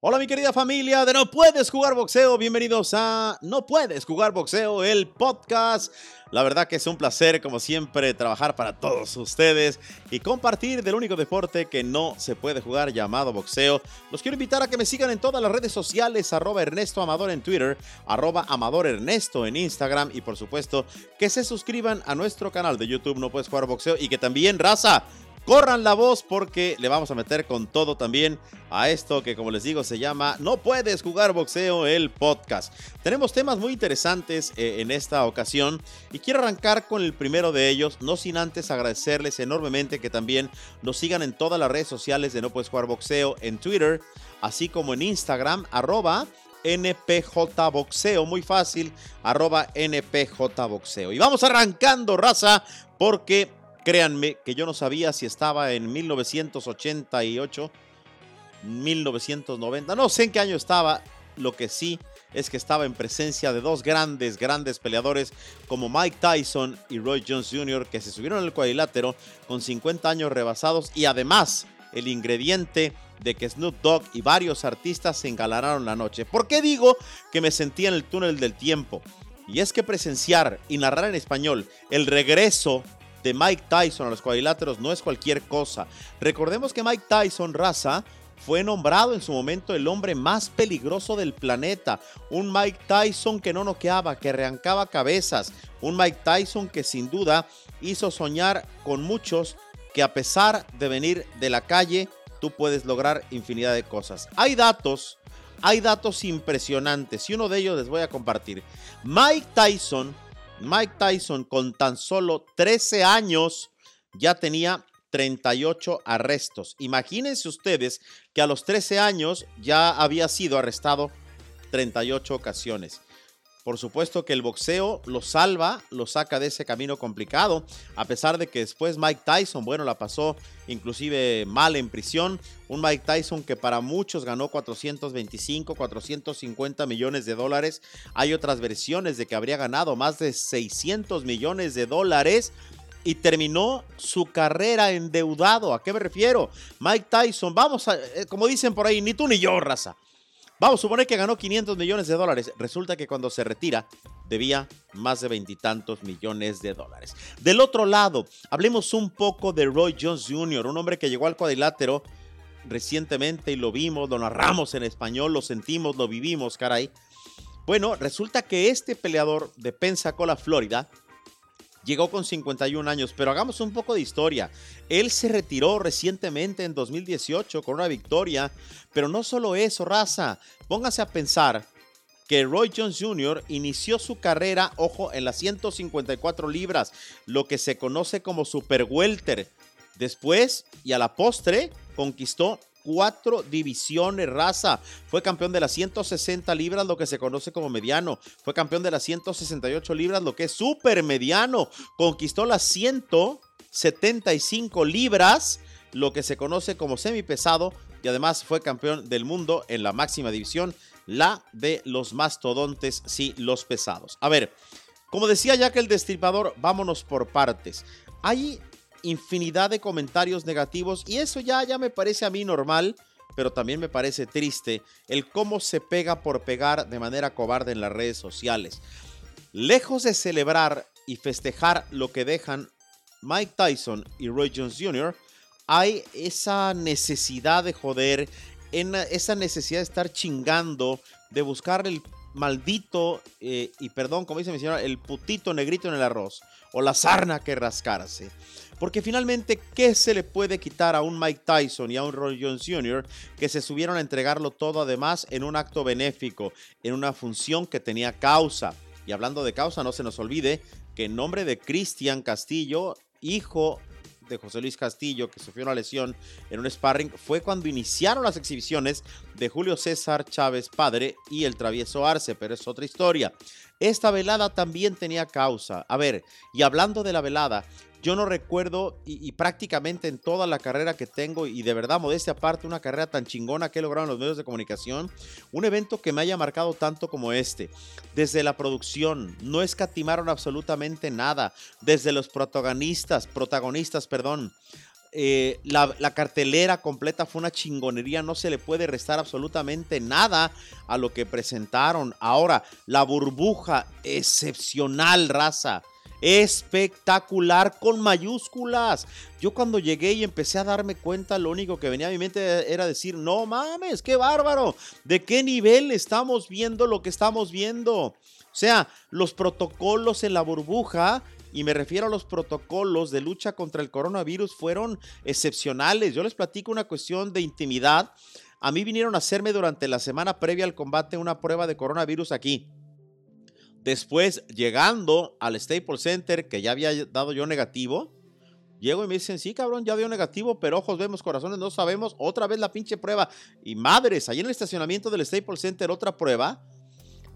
Hola mi querida familia de No Puedes Jugar Boxeo, bienvenidos a No Puedes Jugar Boxeo, el podcast. La verdad que es un placer como siempre trabajar para todos ustedes y compartir del único deporte que no se puede jugar llamado boxeo. Los quiero invitar a que me sigan en todas las redes sociales, arroba Ernesto Amador en Twitter, arroba Amador Ernesto en Instagram y por supuesto que se suscriban a nuestro canal de YouTube No Puedes Jugar Boxeo y que también, raza, corran la voz porque le vamos a meter con todo también a esto que como les digo se llama No puedes jugar boxeo el podcast. Tenemos temas muy interesantes eh, en esta ocasión y quiero arrancar con el primero de ellos, no sin antes agradecerles enormemente que también nos sigan en todas las redes sociales de No puedes jugar boxeo en Twitter, así como en Instagram, arroba NPJ Boxeo, muy fácil, arroba NPJ Boxeo. Y vamos arrancando, raza, porque Créanme que yo no sabía si estaba en 1988, 1990, no sé en qué año estaba. Lo que sí es que estaba en presencia de dos grandes, grandes peleadores como Mike Tyson y Roy Jones Jr., que se subieron al cuadrilátero con 50 años rebasados y además el ingrediente de que Snoop Dogg y varios artistas se engalanaron la noche. ¿Por qué digo que me sentía en el túnel del tiempo? Y es que presenciar y narrar en español el regreso Mike Tyson a los cuadriláteros no es cualquier cosa. Recordemos que Mike Tyson, raza, fue nombrado en su momento el hombre más peligroso del planeta. Un Mike Tyson que no noqueaba, que arrancaba cabezas. Un Mike Tyson que sin duda hizo soñar con muchos que a pesar de venir de la calle, tú puedes lograr infinidad de cosas. Hay datos, hay datos impresionantes y uno de ellos les voy a compartir. Mike Tyson Mike Tyson con tan solo 13 años ya tenía 38 arrestos. Imagínense ustedes que a los 13 años ya había sido arrestado 38 ocasiones. Por supuesto que el boxeo lo salva, lo saca de ese camino complicado, a pesar de que después Mike Tyson, bueno, la pasó inclusive mal en prisión. Un Mike Tyson que para muchos ganó 425, 450 millones de dólares. Hay otras versiones de que habría ganado más de 600 millones de dólares y terminó su carrera endeudado. ¿A qué me refiero? Mike Tyson, vamos a, eh, como dicen por ahí, ni tú ni yo, raza. Vamos a suponer que ganó 500 millones de dólares. Resulta que cuando se retira debía más de veintitantos millones de dólares. Del otro lado, hablemos un poco de Roy Jones Jr., un hombre que llegó al cuadrilátero recientemente y lo vimos, lo narramos en español, lo sentimos, lo vivimos, caray. Bueno, resulta que este peleador de Pensacola, Florida, llegó con 51 años, pero hagamos un poco de historia. Él se retiró recientemente en 2018 con una victoria, pero no solo eso, raza. Póngase a pensar que Roy Jones Jr. inició su carrera, ojo, en las 154 libras, lo que se conoce como Super Welter. Después y a la postre conquistó cuatro divisiones raza. Fue campeón de las 160 libras, lo que se conoce como mediano. Fue campeón de las 168 libras, lo que es super mediano. Conquistó las 175 libras, lo que se conoce como semipesado. Y además fue campeón del mundo en la máxima división, la de los mastodontes, sí, los pesados. A ver, como decía ya que el destripador, vámonos por partes. Hay infinidad de comentarios negativos y eso ya, ya me parece a mí normal, pero también me parece triste el cómo se pega por pegar de manera cobarde en las redes sociales. Lejos de celebrar y festejar lo que dejan Mike Tyson y Roy Jones Jr., hay esa necesidad de joder, esa necesidad de estar chingando, de buscar el maldito, eh, y perdón, como dice mi señora, el putito negrito en el arroz, o la sarna que rascarse. Porque finalmente, ¿qué se le puede quitar a un Mike Tyson y a un Roy Jones Jr. que se subieron a entregarlo todo además en un acto benéfico, en una función que tenía causa? Y hablando de causa, no se nos olvide que en nombre de Cristian Castillo, hijo de José Luis Castillo, que sufrió una lesión en un sparring, fue cuando iniciaron las exhibiciones de Julio César Chávez padre y el travieso Arce, pero es otra historia. Esta velada también tenía causa. A ver, y hablando de la velada, yo no recuerdo y, prácticamente en toda la carrera que tengo y de verdad modestia aparte una carrera tan chingona que he logrado en los medios de comunicación, un evento que me haya marcado tanto como este. Desde la producción no escatimaron absolutamente nada, desde los protagonistas, protagonistas, perdón, Eh, la, la, cartelera completa fue una chingonería, no se le puede restar absolutamente nada a lo que presentaron. Ahora, la burbuja, excepcional raza espectacular con mayúsculas. Yo cuando llegué y empecé a darme cuenta, lo único que venía a mi mente era decir, no mames, qué bárbaro, ¿de qué nivel estamos viendo lo que estamos viendo? O sea, los protocolos en la burbuja y me refiero a los protocolos de lucha contra el coronavirus, fueron excepcionales. Yo les platico una cuestión de intimidad. A mí vinieron a hacerme durante la semana previa al combate una prueba de coronavirus aquí. Después, llegando al Staples Center, que ya había dado yo negativo, llego y me dicen, sí, cabrón, ya dio negativo, pero ojos vemos, corazones no sabemos, otra vez la pinche prueba. Y madres, ahí en el estacionamiento del Staples Center, otra prueba,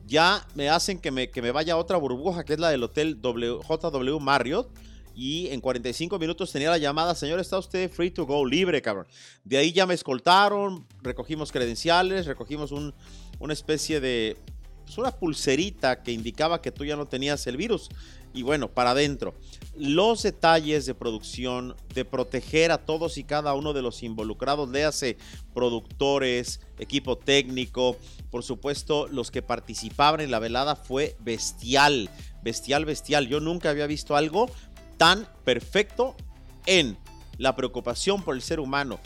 ya me hacen que me, que me vaya a otra burbuja, que es la del hotel JW Marriott. Y en 45 minutos tenía la llamada, señor, está usted free to go, libre, cabrón. De ahí ya me escoltaron, recogimos credenciales, recogimos un, una especie de, una pulserita que indicaba que tú ya no tenías el virus. Y bueno, para adentro. Los detalles de producción, de proteger a todos y cada uno de los involucrados, léase productores, equipo técnico, por supuesto, los que participaban en la velada fue bestial, bestial, bestial. Yo nunca había visto algo tan perfecto en la preocupación por el ser humano,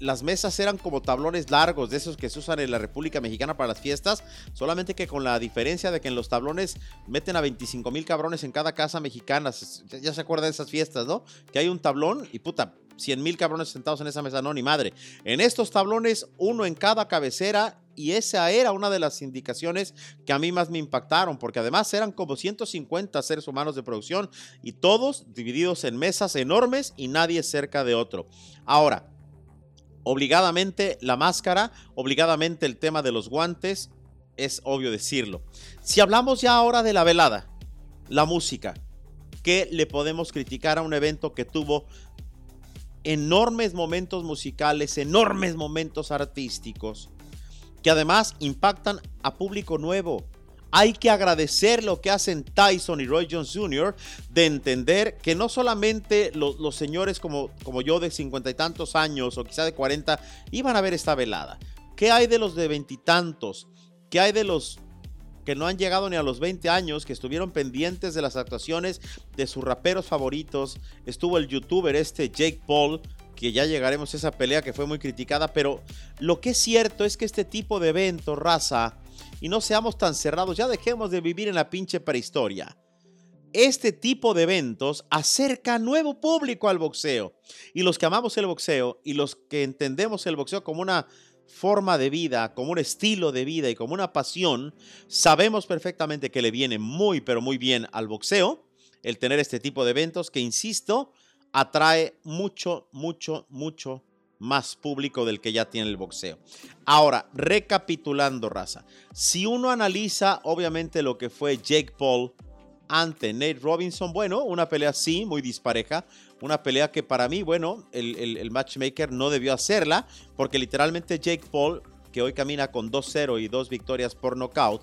las mesas eran como tablones largos, de esos que se usan en la República Mexicana para las fiestas, solamente que con la diferencia de que en los tablones meten a 25 mil cabrones en cada casa mexicana. Ya se acuerda de esas fiestas, ¿no? Que hay un tablón y puta, 100 mil cabrones sentados en esa mesa, no, ni madre. En estos tablones, uno en cada cabecera y esa era una de las indicaciones que a mí más me impactaron, porque además eran como 150 seres humanos de producción y todos divididos en mesas enormes y nadie cerca de otro. Ahora, Obligadamente la máscara, obligadamente el tema de los guantes, es obvio decirlo. Si hablamos ya ahora de la velada, la música, ¿qué le podemos criticar a un evento que tuvo enormes momentos musicales, enormes momentos artísticos, que además impactan a público nuevo? Hay que agradecer lo que hacen Tyson y Roy Jones Jr. de entender que no solamente los, señores como, como yo de cincuenta y tantos años o quizá de cuarenta iban a ver esta velada. ¿Qué hay de los de veintitantos? ¿Qué hay de los que no han llegado ni a los 20 años, que estuvieron pendientes de las actuaciones de sus raperos favoritos? Estuvo el youtuber este Jake Paul, que ya llegaremos a esa pelea que fue muy criticada, pero lo que es cierto es que este tipo de evento, raza, y no seamos tan cerrados, ya dejemos de vivir en la pinche prehistoria. Este tipo de eventos acerca nuevo público al boxeo. Y los que amamos el boxeo y los que entendemos el boxeo como una forma de vida, como un estilo de vida y como una pasión, sabemos perfectamente que le viene muy, pero muy bien al boxeo el tener este tipo de eventos que, insisto, atrae mucho, mucho, mucho más público del que ya tiene el boxeo. Ahora, recapitulando, raza, si uno analiza obviamente lo que fue Jake Paul ante Nate Robinson, bueno, una pelea sí, muy dispareja, una pelea que para mí, bueno, el, matchmaker no debió hacerla, porque literalmente Jake Paul, que hoy camina con 2-0 y dos victorias por nocaut,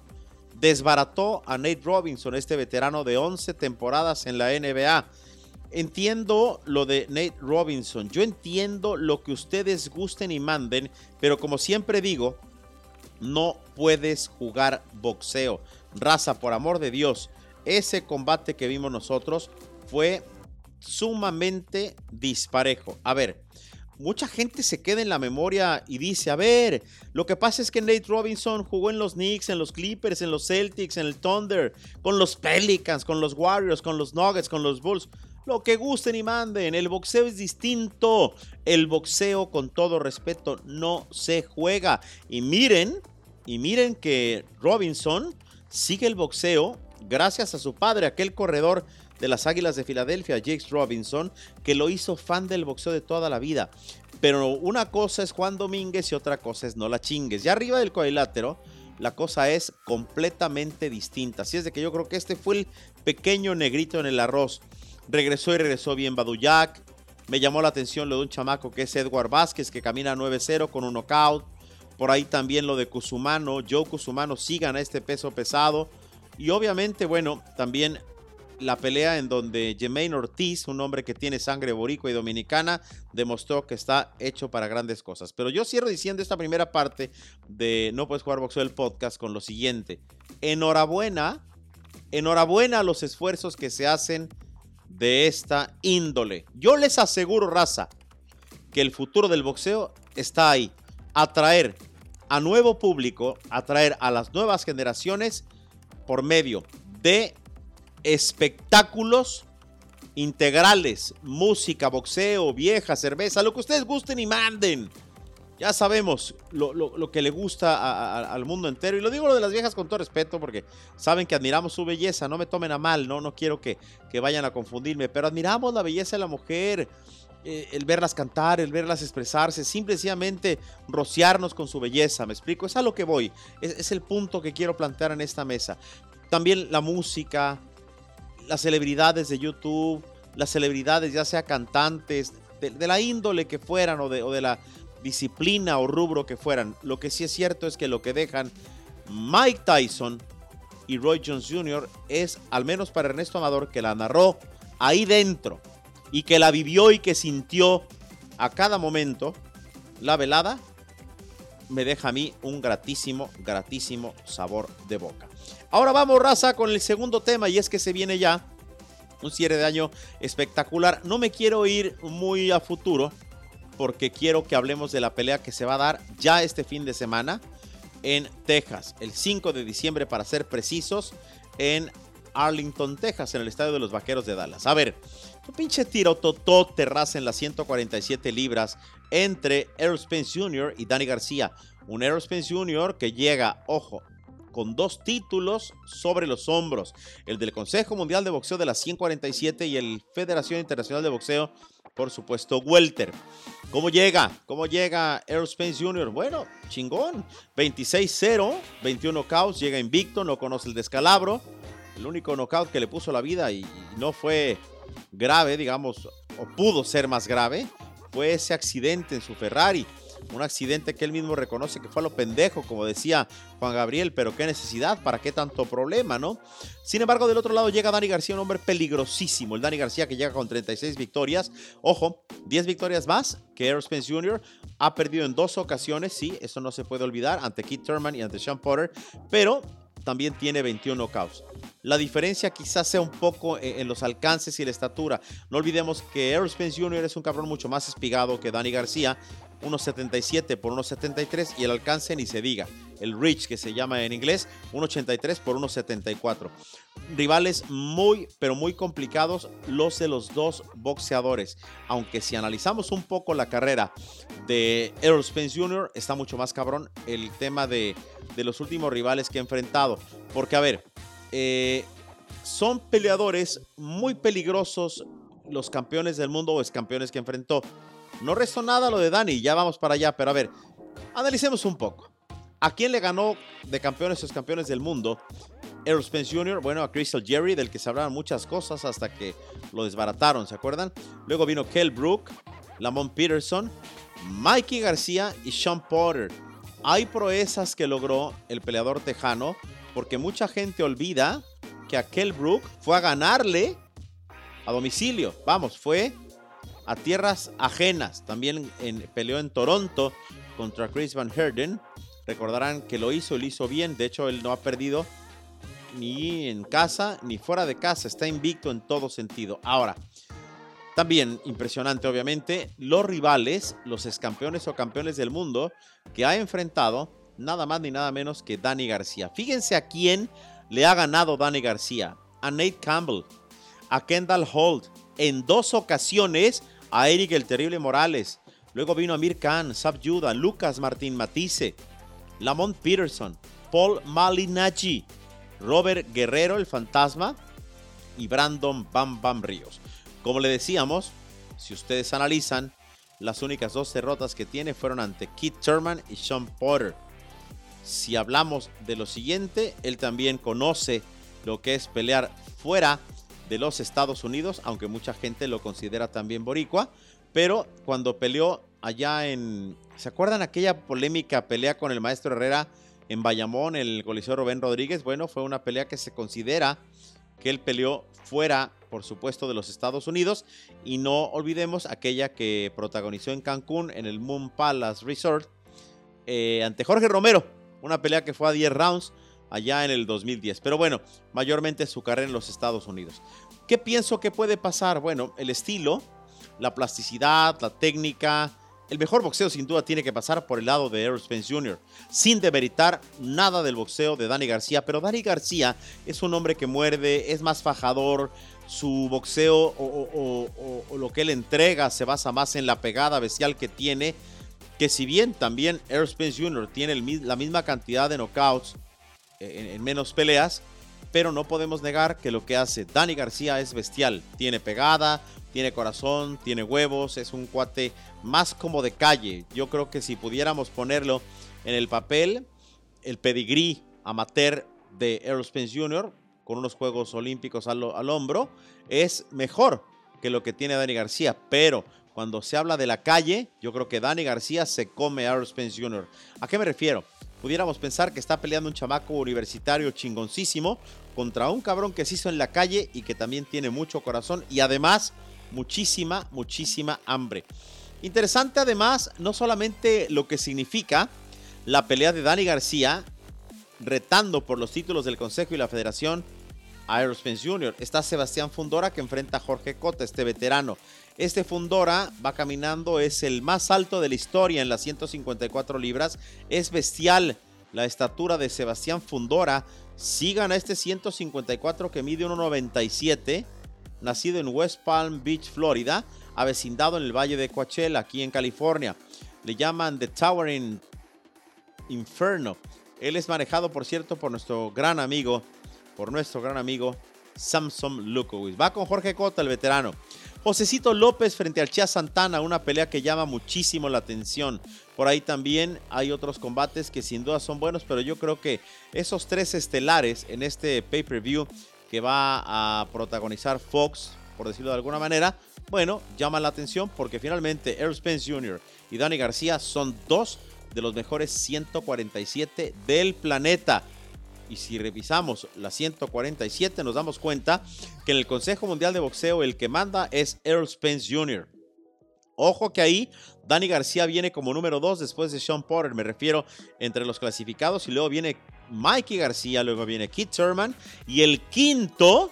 desbarató a Nate Robinson, este veterano de 11 temporadas en la NBA entiendo lo de Nate Robinson, yo entiendo lo que ustedes gusten y manden, pero como siempre digo, no puedes jugar boxeo. Raza, por amor de Dios, ese combate que vimos nosotros fue sumamente disparejo. A ver, mucha gente se queda en la memoria y dice, a ver, lo que pasa es que Nate Robinson jugó en los Knicks, en los Clippers, en los Celtics, en el Thunder, con los Pelicans, con los Warriors, con los Nuggets, con los Bulls lo que gusten y manden. El boxeo es distinto. El boxeo, con todo respeto, no se juega. Y miren, y miren que Robinson sigue el boxeo gracias a su padre, aquel corredor de las Águilas de Filadelfia, Jakes Robinson, que lo hizo fan del boxeo de toda la vida. Pero una cosa es Juan Domínguez y otra cosa es no la chingues. Ya arriba del cuadrilátero, la cosa es completamente distinta. Así es de que yo creo que este fue el pequeño negrito en el arroz. Regresó y regresó bien Baduyak. Me llamó la atención lo de un chamaco que es Edward Vázquez, que camina 9-0 con un knockout. Por ahí también lo de Cusumano. Joe Cusumano sigan a este peso pesado. Y obviamente, bueno, también la pelea en donde Jermaine Ortiz, un hombre que tiene sangre boricua y dominicana, demostró que está hecho para grandes cosas. Pero yo cierro diciendo esta primera parte de No Puedes Jugar Boxeo del podcast con lo siguiente. Enhorabuena, enhorabuena a los esfuerzos que se hacen de esta índole. Yo les aseguro, raza, que el futuro del boxeo está ahí. Atraer a nuevo público, atraer a las nuevas generaciones por medio de espectáculos integrales, música, boxeo, vieja, cerveza, lo que ustedes gusten y manden. Ya sabemos lo, que le gusta al mundo entero. Y lo digo lo de las viejas con todo respeto, porque saben que admiramos su belleza. No me tomen a mal, no, no quiero que, que vayan a confundirme, pero admiramos la belleza de la mujer. Eh, el verlas cantar, el verlas expresarse, simplemente rociarnos con su belleza. ¿Me explico? Es a lo que voy. es el punto que quiero plantear en esta mesa. También la música, las celebridades de YouTube, las celebridades, ya sea cantantes, de, la índole que fueran o de, o de, la disciplina o rubro que fueran. Lo que sí es cierto es que lo que dejan Mike Tyson y Roy Jones Jr. es, al menos para Ernesto Amador, que la narró ahí dentro y que la vivió y que sintió a cada momento la velada, me deja a mí un gratísimo, gratísimo sabor de boca. Ahora vamos, raza, con el segundo tema y es que se viene ya un cierre de año espectacular. No me quiero ir muy a futuro porque quiero que hablemos de la pelea que se va a dar ya este fin de semana en Texas, el 5 de diciembre para ser precisos, en Arlington, Texas, en el estadio de los Vaqueros de Dallas. A ver, un pinche tiro totó terraza en las 147 libras entre Errol Spence Jr. y Danny García. Un Errol Spence Jr. que llega, ojo, con dos títulos sobre los hombros, el del Consejo Mundial de Boxeo de las 147 y el Federación Internacional de Boxeo, por supuesto, Welter. ¿Cómo llega? ¿Cómo llega Spence Jr.? Bueno, chingón. 26-0, 21 knockouts, llega invicto, no conoce el descalabro. El único knockout que le puso la vida y no fue grave, digamos, o pudo ser más grave, fue ese accidente en su Ferrari un accidente que él mismo reconoce que fue a lo pendejo, como decía Juan Gabriel, pero qué necesidad, para qué tanto problema, ¿no? Sin embargo, del otro lado llega Dani García, un hombre peligrosísimo. El Dani García que llega con 36 victorias. Ojo, 10 victorias más que Errol Spence Jr. Ha perdido en dos ocasiones, sí, eso no se puede olvidar, ante Keith Thurman y ante Sean Potter, pero también tiene 21 knockouts. La diferencia quizás sea un poco e-, en los alcances y la estatura. No olvidemos que Errol Spence Jr. es un cabrón mucho más espigado que Dani García 1.77 por 1.73 y el alcance ni se diga. El reach que se llama en inglés, 1.83 por 1.74. Rivales muy, pero muy complicados los de los dos boxeadores. Aunque si analizamos un poco la carrera de Errol Spence Jr., está mucho más cabrón el tema de, de los últimos rivales que ha enfrentado. Porque, a ver, eh, son peleadores muy peligrosos los campeones del mundo o ex campeones que enfrentó. No restó nada lo de Dani, ya vamos para allá, pero a ver, analicemos un poco. ¿A quién le ganó de campeones los campeones del mundo? Errol Spence Jr., bueno, a Crystal Jerry, del que se hablaban muchas cosas hasta que lo desbarataron, ¿se acuerdan? Luego vino Kell Brook, Lamont Peterson, Mikey García y Sean Porter. Hay proezas que logró el peleador tejano, porque mucha gente olvida que a Kell Brook fue a ganarle a domicilio. Vamos, fue a tierras ajenas. También en, peleó en Toronto contra Chris Van Herden. Recordarán que lo hizo, lo hizo bien. De hecho, él no ha perdido ni en casa ni fuera de casa. Está invicto en todo sentido. Ahora, también impresionante, obviamente, los rivales, los excampeones o campeones del mundo que ha enfrentado nada más ni nada menos que Danny García. Fíjense a quién le ha ganado Danny García. A Nate Campbell, a Kendall Holt. En dos ocasiones a Eric el Terrible Morales. Luego vino Amir Khan, Sab Yuda, Lucas Martín Matisse, Lamont Peterson, Paul Malinachi, Robert Guerrero, el fantasma, y Brandon Bam Bam Ríos. Como le decíamos, si ustedes analizan, las únicas dos derrotas que tiene fueron ante Keith Thurman y Sean Porter. Si hablamos de lo siguiente, él también conoce lo que es pelear fuera de los Estados Unidos, aunque mucha gente lo considera también boricua, pero cuando peleó allá en, ¿se acuerdan aquella polémica pelea con el maestro Herrera en Bayamón, el Coliseo Rubén Rodríguez? Bueno, fue una pelea que se considera que él peleó fuera, por supuesto, de los Estados Unidos. Y no olvidemos aquella que protagonizó en Cancún, en el Moon Palace Resort, eh, ante Jorge Romero. Una pelea que fue a 10 rounds allá en el 2010. Pero bueno, mayormente su carrera en los Estados Unidos. ¿Qué pienso que puede pasar? Bueno, el estilo, la plasticidad, la técnica. El mejor boxeo sin duda tiene que pasar por el lado de Errol Spence Jr., sin demeritar nada del boxeo de Dani García, pero Dani García es un hombre que muerde, es más fajador, su boxeo o, lo que él entrega se basa más en la pegada bestial que tiene, que si bien también Errol Spence Jr. tiene la misma cantidad de knockouts en menos peleas, pero no podemos negar que lo que hace Dani García es bestial. Tiene pegada, tiene corazón, tiene huevos, es un cuate más como de calle. Yo creo que si pudiéramos ponerlo en el papel, el pedigrí amateur de Errol Spence Jr., con unos Juegos Olímpicos al, al hombro, es mejor que lo que tiene Dani García, pero cuando se habla de la calle, yo creo que Dani García se come a Errol Spence Jr. ¿A qué me refiero? Pudiéramos pensar que está peleando un chamaco universitario chingoncísimo contra un cabrón que se hizo en la calle y que también tiene mucho corazón y además muchísima, muchísima hambre. Interesante además no solamente lo que significa la pelea de Dani García retando por los títulos del Consejo y la Federación Aerospace Jr. Está Sebastián Fundora que enfrenta a Jorge Cota, este veterano. Este Fundora va caminando, es el más alto de la historia en las 154 libras. Es bestial la estatura de Sebastián Fundora. Sigan a este 154 que mide 1,97. Nacido en West Palm Beach, Florida. Avecindado en el Valle de Coachella, aquí en California. Le llaman The Towering Inferno. Él es manejado, por cierto, por nuestro gran amigo, por nuestro gran amigo Samson Lukowicz. Va con Jorge Cota, el veterano. Josecito López frente al Chia Santana, una pelea que llama muchísimo la atención. Por ahí también hay otros combates que sin duda son buenos, pero yo creo que esos tres estelares en este pay-per-view que va a protagonizar Fox, por decirlo de alguna manera, bueno, llama la atención porque finalmente Errol Spence Jr. y Danny García son dos de los mejores 147 del planeta. Y si revisamos la 147, nos damos cuenta que en el Consejo Mundial de Boxeo el que manda es Errol Spence Jr. Ojo que ahí Danny García viene como número 2 después de Sean Porter, me refiero entre los clasificados. Y luego viene Mikey García, luego viene Keith Thurman. Y el quinto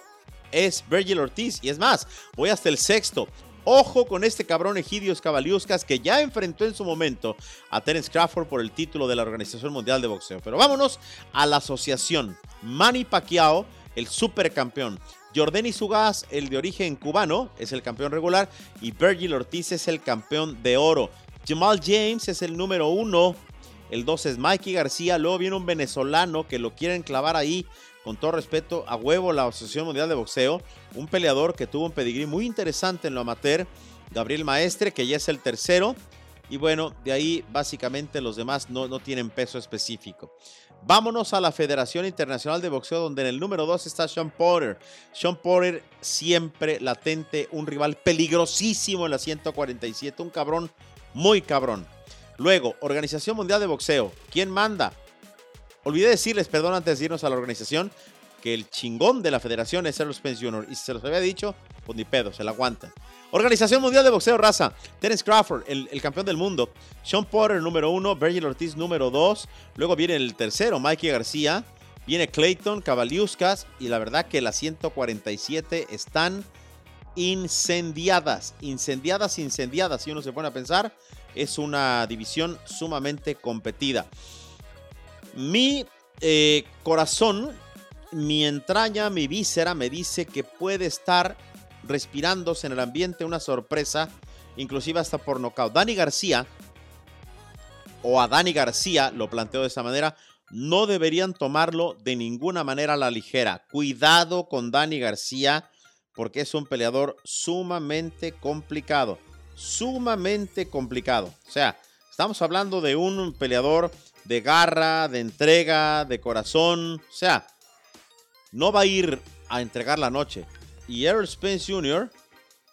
es Virgil Ortiz. Y es más, voy hasta el sexto. Ojo con este cabrón Egidios Cavaliuscas que ya enfrentó en su momento a Terence Crawford por el título de la Organización Mundial de Boxeo. Pero vámonos a la asociación. Manny Pacquiao, el supercampeón. Jordani Sugas, el de origen cubano, es el campeón regular. Y Virgil Ortiz es el campeón de oro. Jamal James es el número uno. El 2 es Mikey García. Luego viene un venezolano que lo quieren clavar ahí con todo respeto, a huevo la Asociación Mundial de Boxeo, un peleador que tuvo un pedigrí muy interesante en lo amateur, Gabriel Maestre, que ya es el tercero, y bueno, de ahí básicamente los demás no, no tienen peso específico. Vámonos a la Federación Internacional de Boxeo, donde en el número 2 está Sean Porter. Sean Porter siempre latente, un rival peligrosísimo en la 147, un cabrón muy cabrón. Luego, Organización Mundial de Boxeo. ¿Quién manda? Olvidé decirles, perdón, antes de irnos a la organización, que el chingón de la federación es Errol Spence Jr. Y si se los había dicho, pues ni pedo, se la aguantan. Organización Mundial de Boxeo Raza. Terence Crawford, el, campeón del mundo. Sean Porter, número uno. Virgil Ortiz, número dos. Luego viene el tercero, Mikey García. Viene Clayton, Cavaliuscas. Y la verdad que las 147 están incendiadas. Incendiadas, incendiadas. Si uno se pone a pensar, es una división sumamente competida. Mi eh, corazón, mi entraña, mi víscera me dice que puede estar respirándose en el ambiente una sorpresa, inclusive hasta por nocaut. Dani García, o a Dani García, lo planteo de esa manera, no deberían tomarlo de ninguna manera a la ligera. Cuidado con Dani García, porque es un peleador sumamente complicado. Sumamente complicado. O sea, estamos hablando de un peleador de garra, de entrega, de corazón. O sea, no va a ir a entregar la noche. Y Errol Spence Jr.,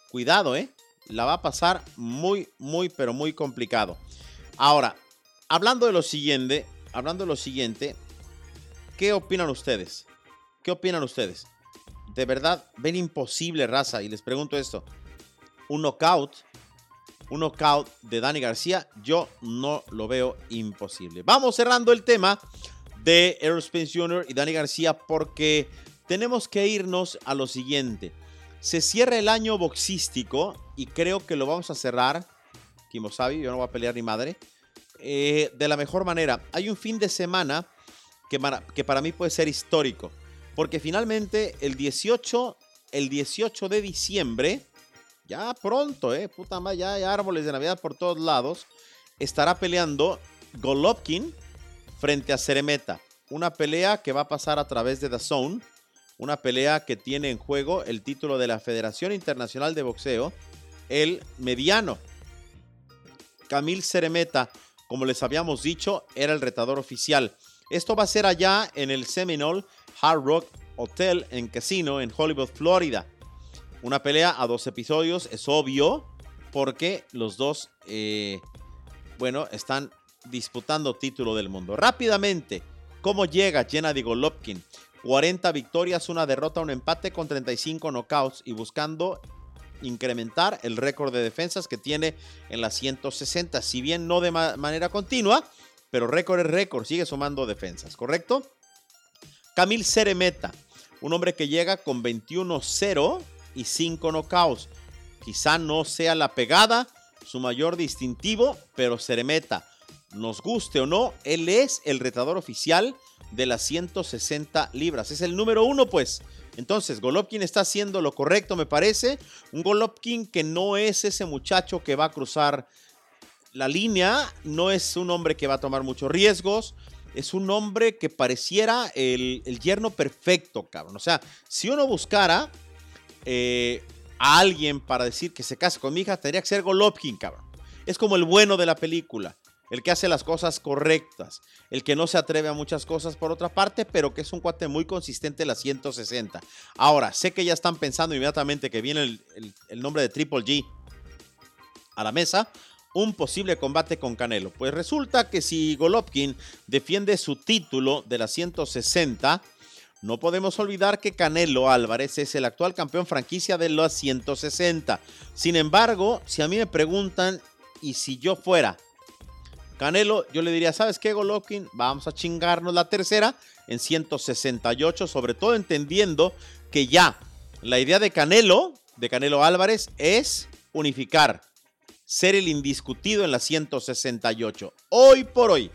cuidado, ¿eh? La va a pasar muy, muy, pero muy complicado. Ahora, hablando de lo siguiente, hablando de lo siguiente, ¿qué opinan ustedes? ¿Qué opinan ustedes? de verdad ven imposible, raza? Y les pregunto esto. Un knockout, un knockout de Dani García, yo no lo veo imposible. Vamos cerrando el tema de Aerospace Jr. y Dani García porque tenemos que irnos a lo siguiente. Se cierra el año boxístico y creo que lo vamos a cerrar. Kimosabi, yo no voy a pelear ni madre. Eh, de la mejor manera. Hay un fin de semana que que para mí puede ser histórico. Porque finalmente el 18, el 18 de diciembre, ya pronto, eh, puta madre, ya hay árboles de Navidad por todos lados, estará peleando Golovkin frente a Ceremeta. Una pelea que va a pasar a través de The Zone. Una pelea que tiene en juego el título de la Federación Internacional de Boxeo, el mediano. Camil Ceremeta como les habíamos dicho, era el retador oficial. Esto va a ser allá en el Seminole Hard Rock Hotel en Casino en Hollywood, Florida. Una pelea a dos episodios, es obvio, porque los dos, eh, bueno, están disputando título del mundo. Rápidamente, ¿cómo llega Gennady Golovkin? 40 victorias, una derrota, un empate con 35 knockouts y buscando incrementar el récord de defensas que tiene en las 160. Si bien no de manera continua, pero récord es récord, sigue sumando defensas, ¿correcto? Camil Ceremeta, un hombre que llega con 21-0 y 5 knockouts. Quizá no sea la pegada, su mayor distintivo, pero Ceremeta, nos guste o no, él es el retador oficial de las 160 libras. Es el número uno, pues. Entonces, Golovkin está haciendo lo correcto, me parece. Un Golovkin que no es ese muchacho que va a cruzar la línea, no es un hombre que va a tomar muchos riesgos. Es un hombre que pareciera el, yerno perfecto, cabrón. O sea, si uno buscara eh, a alguien para decir que se case con mi hija, tendría que ser Golovkin, cabrón. Es como el bueno de la película el que hace las cosas correctas, el que no se atreve a muchas cosas por otra parte, pero que es un cuate muy consistente en la 160. Ahora, sé que ya están pensando inmediatamente que viene el, nombre de Triple G a la mesa, un posible combate con Canelo. Pues resulta que si Golovkin defiende su título de la 160, no podemos olvidar que Canelo Álvarez es el actual campeón franquicia de la 160. Sin embargo, si a mí me preguntan, y si yo fuera Canelo, yo le diría, ¿sabes qué, Golovkin? Vamos a chingarnos la tercera en 168, sobre todo entendiendo que ya la idea de Canelo, de Canelo Álvarez, es unificar, ser el indiscutido en la 168. Hoy por hoy,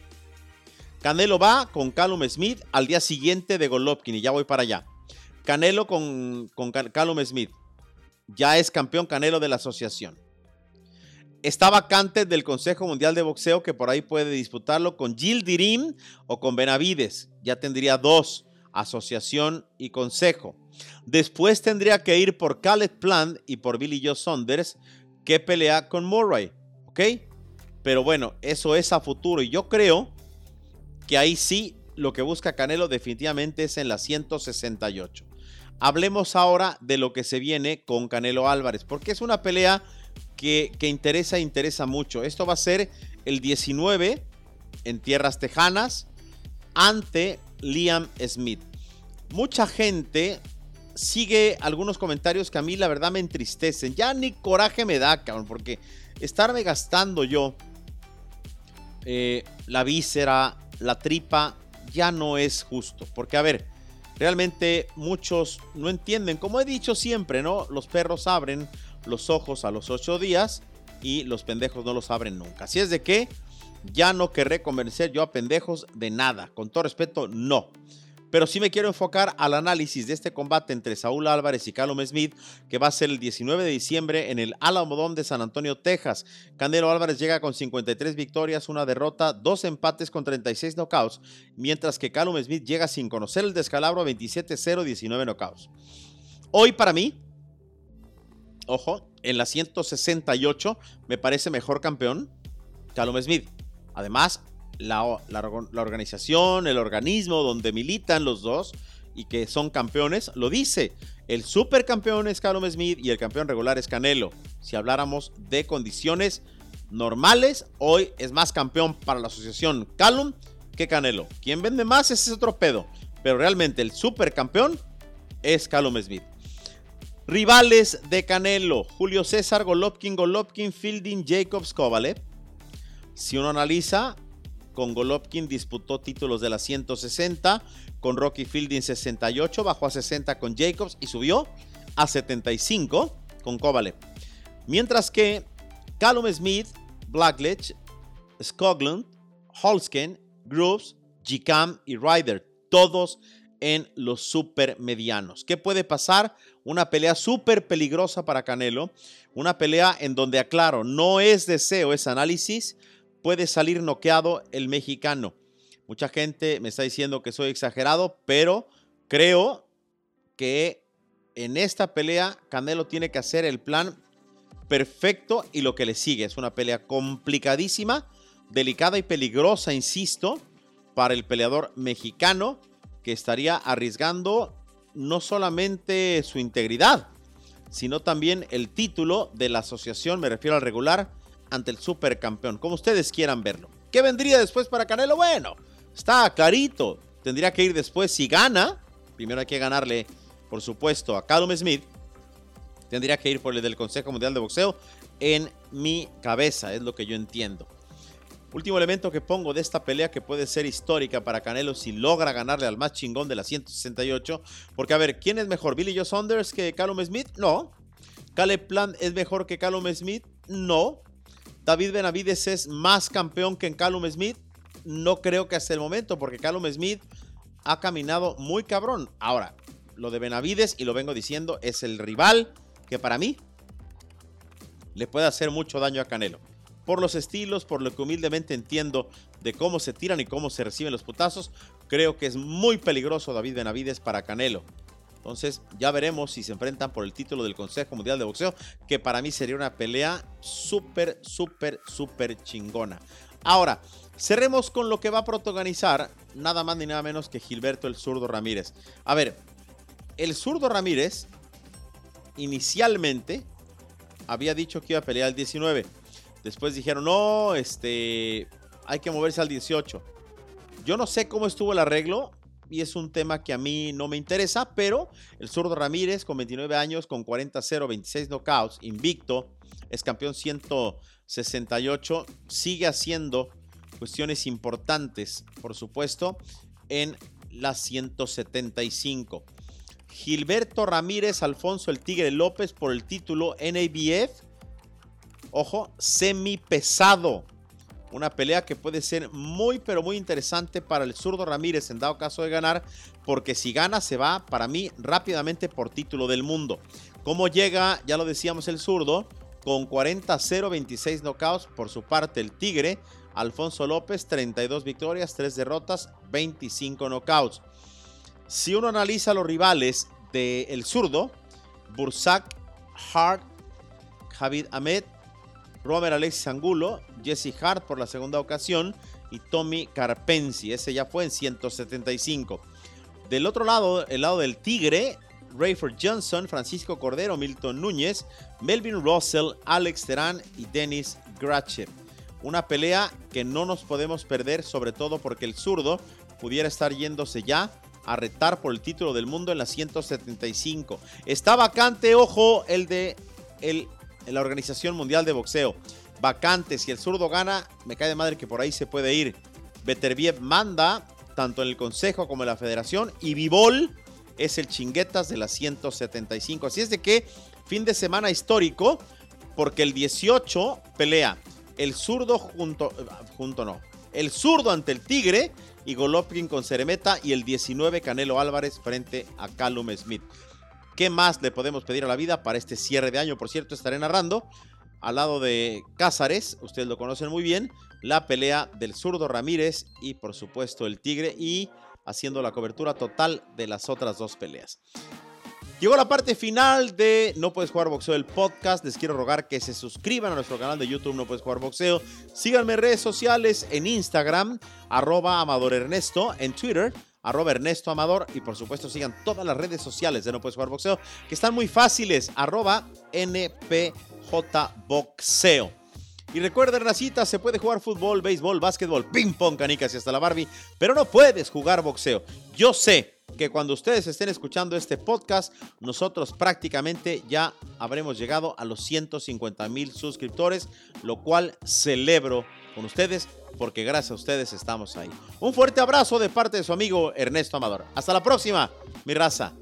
Canelo va con Callum Smith al día siguiente de Golovkin y ya voy para allá. Canelo con, con Smith. Ya es campeón Canelo de la asociación. Está vacante del Consejo Mundial de Boxeo que por ahí puede disputarlo con Gil Dirim o con Benavides. Ya tendría dos, asociación y consejo. Después tendría que ir por Khaled Plant y por Billy Joe Saunders que pelea con Murray. ¿Ok? Pero bueno, eso es a futuro y yo creo que ahí sí lo que busca Canelo definitivamente es en la 168. Hablemos ahora de lo que se viene con Canelo Álvarez, porque es una pelea que, interesa, interesa mucho. Esto va a ser el 19 en tierras tejanas ante Liam Smith. Mucha gente sigue algunos comentarios que a mí la verdad me entristecen. Ya ni coraje me da, cabrón, porque estarme gastando yo eh, la víscera, la tripa, ya no es justo. Porque, a ver, realmente muchos no entienden. Como he dicho siempre, ¿no? Los perros abren los ojos a los ocho días y los pendejos no los abren nunca. Así es de que ya no querré convencer yo a pendejos de nada. Con todo respeto, no. Pero sí me quiero enfocar al análisis de este combate entre Saúl Álvarez y Callum Smith, que va a ser el 19 de diciembre en el Alamodón de San Antonio, Texas. Canelo Álvarez llega con 53 victorias, una derrota, dos empates con 36 knockouts, mientras que Callum Smith llega sin conocer el descalabro 27-0, 19 knockouts. Hoy para mí, ojo, en la 168 me parece mejor campeón Callum Smith. Además, la, organización, el organismo donde militan los dos y que son campeones, lo dice. El supercampeón es Callum Smith y el campeón regular es Canelo. Si habláramos de condiciones normales, hoy es más campeón para la asociación Callum que Canelo. Quien vende más ese es otro pedo. Pero realmente el supercampeón es Callum Smith. Rivales de Canelo, Julio César, Golovkin, Golovkin, Fielding, Jacobs, Kovalev. Si uno analiza, con Golovkin disputó títulos de la 160, con Rocky Fielding 68, bajó a 60 con Jacobs y subió a 75 con Kovalev. Mientras que Callum Smith, Blackledge, Skoglund, Holsken, Grooves, Gcam y Ryder, todos en los super medianos. ¿Qué puede pasar? Una pelea súper peligrosa para Canelo, una pelea en donde, aclaro, no es deseo, es análisis, puede salir noqueado el mexicano. Mucha gente me está diciendo que soy exagerado, pero creo que en esta pelea Canelo tiene que hacer el plan perfecto y lo que le sigue. Es una pelea complicadísima, delicada y peligrosa, insisto, para el peleador mexicano que estaría arriesgando no solamente su integridad, sino también el título de la asociación, me refiero al regular, ante el supercampeón, como ustedes quieran verlo. ¿Qué vendría después para Canelo? Bueno, está clarito. Tendría que ir después si gana. Primero hay que ganarle, por supuesto, a Callum Smith. Tendría que ir por el del Consejo Mundial de Boxeo. En mi cabeza, es lo que yo entiendo. Último elemento que pongo de esta pelea que puede ser histórica para Canelo si logra ganarle al más chingón de la 168. Porque, a ver, ¿quién es mejor? ¿Billy Joe Saunders que Callum Smith? No. ¿Caleb Plant es mejor que Callum Smith? No. ¿David Benavides es más campeón que en Callum Smith? No creo que hasta el momento, porque Callum Smith ha caminado muy cabrón. Ahora, lo de Benavides, y lo vengo diciendo, es el rival que para mí le puede hacer mucho daño a Canelo por los estilos, por lo que humildemente entiendo de cómo se tiran y cómo se reciben los putazos, creo que es muy peligroso David Benavides para Canelo. Entonces ya veremos si se enfrentan por el título del Consejo Mundial de Boxeo, que para mí sería una pelea súper, súper, súper chingona. Ahora, cerremos con lo que va a protagonizar nada más ni nada menos que Gilberto el zurdo Ramírez. A ver, el zurdo Ramírez inicialmente había dicho que iba a pelear el 19. Después dijeron, no, este, hay que moverse al 18. Yo no sé cómo estuvo el arreglo y es un tema que a mí no me interesa, pero el zurdo Ramírez con 29 años, con 40-0, 26 knockouts, invicto, es campeón 168, sigue haciendo cuestiones importantes, por supuesto, en la 175. Gilberto Ramírez, Alfonso el Tigre López por el título NABF ojo, semi pesado. Una pelea que puede ser muy, pero muy interesante para el zurdo Ramírez en dado caso de ganar, porque si gana se va para mí rápidamente por título del mundo. ¿Cómo llega? Ya lo decíamos el zurdo, con 40-0, 26 knockouts por su parte el Tigre. Alfonso López, 32 victorias, 3 derrotas, 25 knockouts. Si uno analiza los rivales del el zurdo, Bursak, Hart, Javid Ahmed, Robert Alexis Angulo, Jesse Hart por la segunda ocasión y Tommy Carpensi. Ese ya fue en 175. Del otro lado, el lado del Tigre, Rayford Johnson, Francisco Cordero, Milton Núñez, Melvin Russell, Alex Terán y Dennis Gratcher. Una pelea que no nos podemos perder, sobre todo porque el zurdo pudiera estar yéndose ya a retar por el título del mundo en la 175. Está vacante, ojo, el de el en la Organización Mundial de Boxeo. Vacantes, si el zurdo gana, me cae de madre que por ahí se puede ir. Beterbiev manda, tanto en el Consejo como en la Federación, y Vivol es el chinguetas de la 175. Así es de que fin de semana histórico, porque el 18 pelea el zurdo junto, junto no, el zurdo ante el Tigre y Golovkin con Ceremeta y el 19 Canelo Álvarez frente a Callum Smith. ¿Qué más le podemos pedir a la vida para este cierre de año? Por cierto, estaré narrando al lado de Cázares, ustedes lo conocen muy bien, la pelea del zurdo Ramírez y por supuesto el Tigre y haciendo la cobertura total de las otras dos peleas. Llegó la parte final de No Puedes Jugar Boxeo, el podcast. Les quiero rogar que se suscriban a nuestro canal de YouTube No Puedes Jugar Boxeo. Síganme en redes sociales, en Instagram, arroba Amador Ernesto, en Twitter, arroba Ernesto Amador y por supuesto sigan todas las redes sociales de No Puedes Jugar Boxeo que están muy fáciles, arroba NPJ Boxeo. Y recuerden, Racita, se puede jugar fútbol, béisbol, básquetbol, ping pong, canicas y hasta la Barbie, pero no puedes jugar boxeo. Yo sé, que cuando ustedes estén escuchando este podcast, nosotros prácticamente ya habremos llegado a los 150 mil suscriptores, lo cual celebro con ustedes porque gracias a ustedes estamos ahí. Un fuerte abrazo de parte de su amigo Ernesto Amador. Hasta la próxima, mi raza.